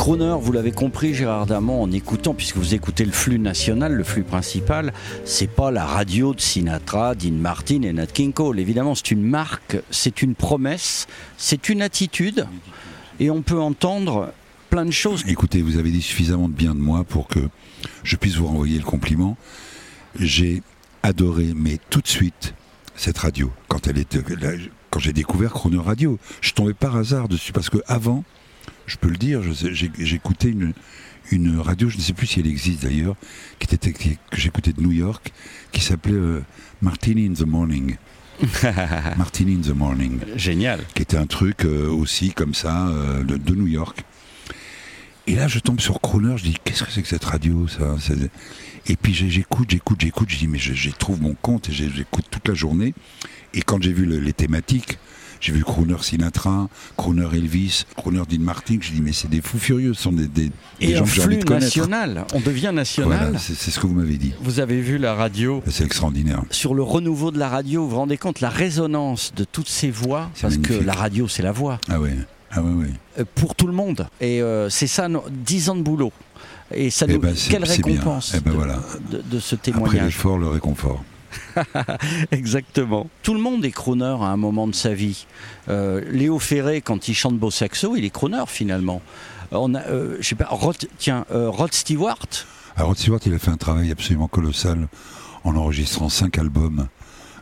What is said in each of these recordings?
Crooner, vous l'avez compris, Gérard Damon, en écoutant, puisque vous écoutez le flux national, le flux principal, c'est pas la radio de Sinatra, Dean Martin et Nat King Cole. Évidemment, c'est une marque, c'est une promesse, c'est une attitude, et on peut entendre plein de choses. écoutez, vous avez dit suffisamment de bien de moi pour que je puisse vous renvoyer le compliment. J'ai adoré, mais tout de suite, cette radio. Quand elle quand j'ai découvert Chrono Radio, je tombais par hasard dessus parce que avant, je peux le dire, je j'écoutais une, une radio, je ne sais plus si elle existe d'ailleurs, qui était qui- que j'écoutais de New York, qui s'appelait euh, Martini in the Morning. Martini in the Morning Génial. qui était un truc euh, aussi comme ça euh, de, de New York. Et là, je tombe sur Crooner, je dis qu'est-ce que c'est que cette radio ça Et puis j'écoute, j'écoute, j'écoute, je dis mais je- j'y trouve mon compte et j'écoute toute la journée. Et quand j'ai vu le- les thématiques, j'ai vu Crooner Sinatra, Crooner Elvis, Crooner Dean Martin, je dis mais c'est des fous furieux, ce sont des, des, des Et gens que j'ai envie flux de connaître. national, on devient national. Voilà, c'est ce que vous m'avez dit. Vous avez vu la radio C'est extraordinaire. sur le renouveau de la radio, vous vous rendez compte la résonance de toutes ces voix, parce que la radio c'est la voix. Ah ouais, ah ouais, ouais. Euh, pour tout le monde. Et euh, c'est ça, nos- 10 ans de boulot. Et ça Eh nous, ben, quelle récompense Eh ben de, voilà. de- de ce Après témoignage? l'effort, le réconfort. Exactement. Tout le monde est crooner à un moment de sa vie. Euh, Léo Ferré, quand il chante Beau Saxo, il est crooner finalement. On a, euh, je sais pas, Rod, tiens, euh, Rod Stewart, Alors Rod Stewart, il a fait un travail absolument colossal en enregistrant cinq albums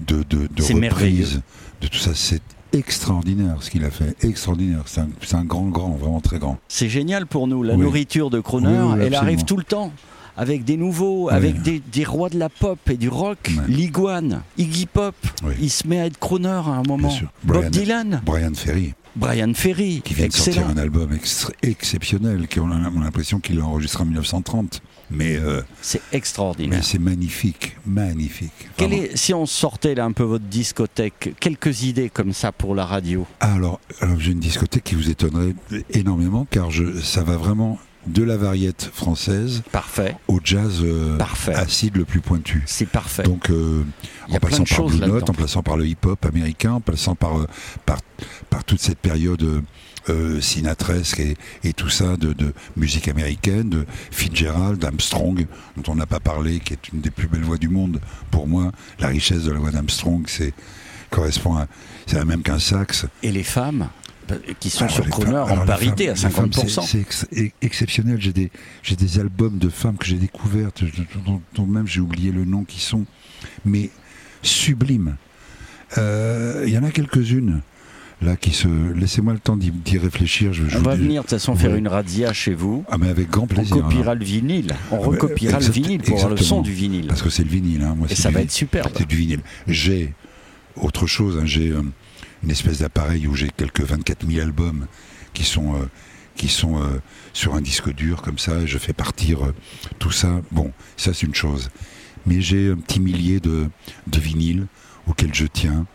de, de, de C'est merveilleux. reprises, de tout ça. C'est extraordinaire ce qu'il a fait, extraordinaire. C'est un, grand, grand, vraiment très grand. c'est génial pour nous. La Oui. nourriture de Oui, oui, elle arrive tout le temps. Avec des nouveaux, Oui. avec des, des rois de la pop et du rock, l'iguane, Iggy Pop, Oui. il se met à être crooner à un moment. sûr. Bob Brian- Dylan, Brian Ferry, Brian Ferry, qui vient de sortir un album exceptionnel, qui on a on a l'impression qu'il l'a enregistré en 1930. Mais, euh, C'est extraordinaire. mais c'est magnifique, magnifique. Est, si on sortait là un peu votre discothèque, quelques idées comme ça pour la radio? Alors, alors, j'ai une discothèque qui vous étonnerait énormément, car je, ça va vraiment de la variette française Parfait, au jazz euh, Parfait. acide le plus pointu. c'est parfait. Donc, euh, en passant par Blue Note, en passant par le hip-hop américain, en passant par, euh, par, par toute cette période euh, sinatresque et, et tout ça de, de musique américaine, de Fitzgerald, Armstrong, dont on n'a pas parlé, qui est une des plus belles voix du monde. Pour moi, la richesse de la voix d'Armstrong, c'est correspond à, c'est la même qu'un sax. Et les femmes? Qui sont Alors, sur alors, en parité femmes- à les femmes, 50%. c'est- C'est ex- exceptionnel. J'ai des, des albums de femmes que j'ai découvertes, dont, dont même j'ai oublié le nom, qui sont mais sublimes. Euh, Il y en a quelques-unes là qui se. Laissez-moi le temps d'y réfléchir. Je, je on va dis- venir de toute façon faire Ouais. une radia chez vous. Ah mais avec grand On plaisir. copiera hein. le vinyle. On recopiera le vinyle pour avoir le son du vinyle. Parce que c'est le vinyle. Hein. Moi, Et ça va être superbe. C'est du vinyle. J'ai autre chose. hein, J'ai euh, une espèce d'appareil où j'ai quelques 24 000 albums qui sont, euh, qui sont euh, sur un disque dur comme ça. et Je fais partir euh, tout ça. Bon, ça c'est une chose. Mais j'ai un petit millier de, de vinyles auxquels je tiens.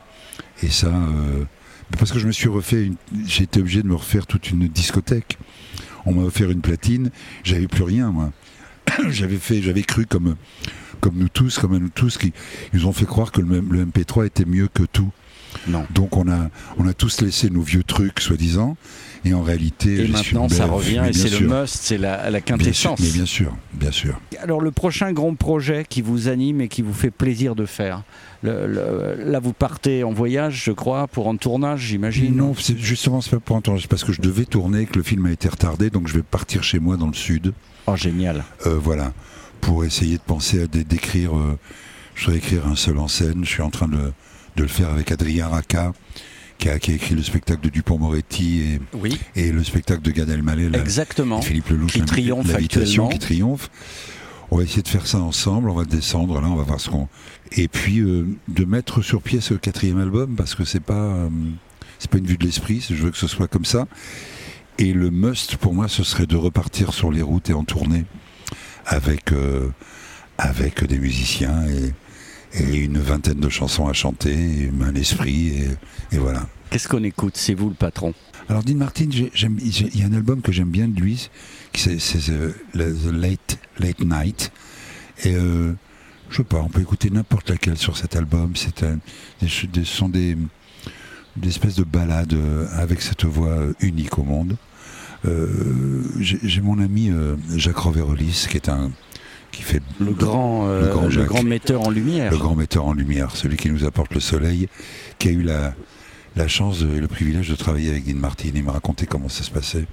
Et ça, parce que je me suis refait, j'ai été obligé de me refaire toute une discothèque. On m'a offert une platine, j'avais plus rien moi. j'avais fait, j'avais cru comme comme nous tous, comme à nous tous, qui ils ont fait croire que le MP3 était mieux que tout. Non. Donc on a, on a tous laissé nos vieux trucs, soi-disant, et en réalité, Et maintenant, ça revient et c'est le must, c'est la, la bien sûr, quintessence. mais bien sûr, bien sûr. Alors le prochain grand projet qui vous anime et qui vous fait plaisir de faire Le- le- Là vous partez en voyage je crois pour un tournage j'imagine Non, justement c'est pas pour entendre, c'est parce que je devais tourner, que le film a été retardé, donc je vais partir chez moi dans le sud. Oh génial Euh, voilà, pour essayer de penser à dé- d'écrire. euh, je voudrais écrire un seul en scène. Je suis en train de, de le faire avec Adrien Racca, qui a, qui a écrit le spectacle de Dupont-Moretti et, Oui et le spectacle de Gad Elmaleh. la- exactement et Philippe Lelouch, Qui triomphe actuellement. qui triomphe. On va essayer de faire ça ensemble. On va descendre là. On va voir ce qu'on. Et puis euh, de mettre sur pied ce quatrième album parce que c'est pas euh, c'est pas une vue de l'esprit. Je veux que ce soit comme ça. Et le must pour moi, ce serait de repartir sur les routes et en tournée avec, euh, avec des musiciens et, et une vingtaine de chansons à chanter, un esprit, et, et voilà. Qu'est-ce qu'on écoute? C'est vous le patron. Alors Dean Martin, il y a un album que j'aime bien de lui, qui c'est euh, The Late, Late Night. Et euh, je sais pas, on peut écouter n'importe laquelle sur cet album. C'est ce sont des, des espèces de ballades euh, avec cette voix euh, unique au monde. Euh, j'ai mon ami Jacques Roverolis, qui est un qui fait Le grand, euh, Le grand le Jacques. grand metteur en lumière. le grand metteur en lumière, celui qui nous apporte le soleil, qui a eu la, la chance et le privilège de travailler avec Dean Martin. Il m'a raconté comment ça se passait.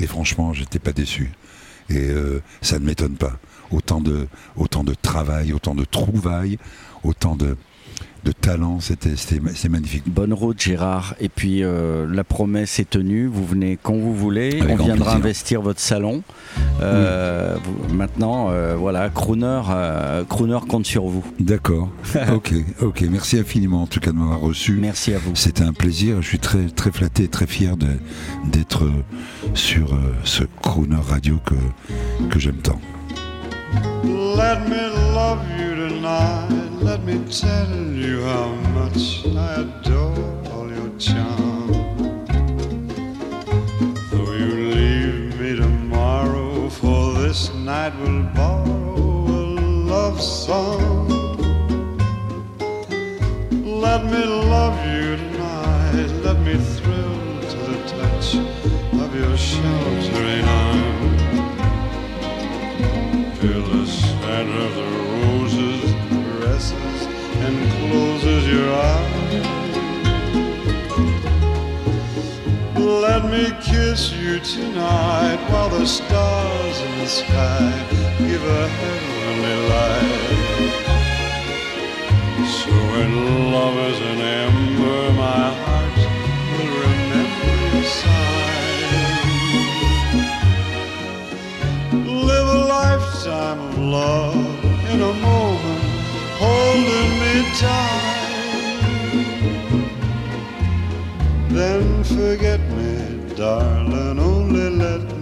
Et franchement, j'étais pas déçu. Et euh, ça ne m'étonne pas. Autant de, autant de travail, autant de trouvailles, autant de, de talent, c'était, magnifique. Bonne route Gérard. Et puis euh, la promesse est tenue. Vous venez quand vous voulez. Avec On viendra plaisir. investir votre salon. Euh, maintenant, euh, voilà, Crooner, euh, Crooner compte sur vous. D'accord. ok, ok. Merci infiniment en tout cas de m'avoir reçu. Merci à vous. C'était un plaisir. Je suis très, très flatté et très fier d'être sur euh, ce crooner radio que, que j'aime tant. Let me love you Let me tell you how much I adore all your charm. Though you leave me tomorrow, for this night will borrow a love song. Let me love you tonight. Let me thrill to the touch of your sheltering arm. Feel the scent of the your eyes. Let me kiss you tonight while the stars in the sky give a heavenly light. So when love is an ember, my heart will remember your sigh. Live a lifetime of love in a moment, holding me tight. Then forget me, darling, only let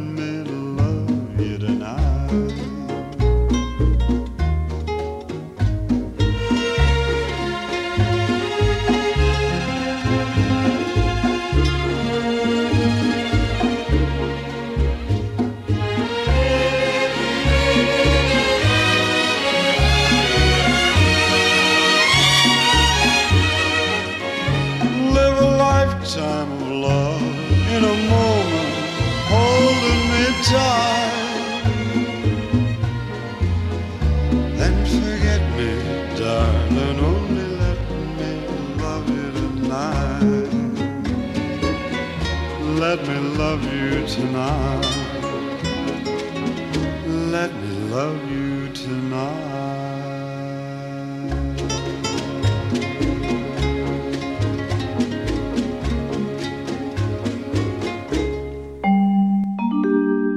me love you tonight. Let me love you tonight.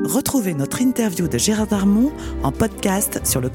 Retrouvez notre interview de Gérard Darmon en podcast sur le.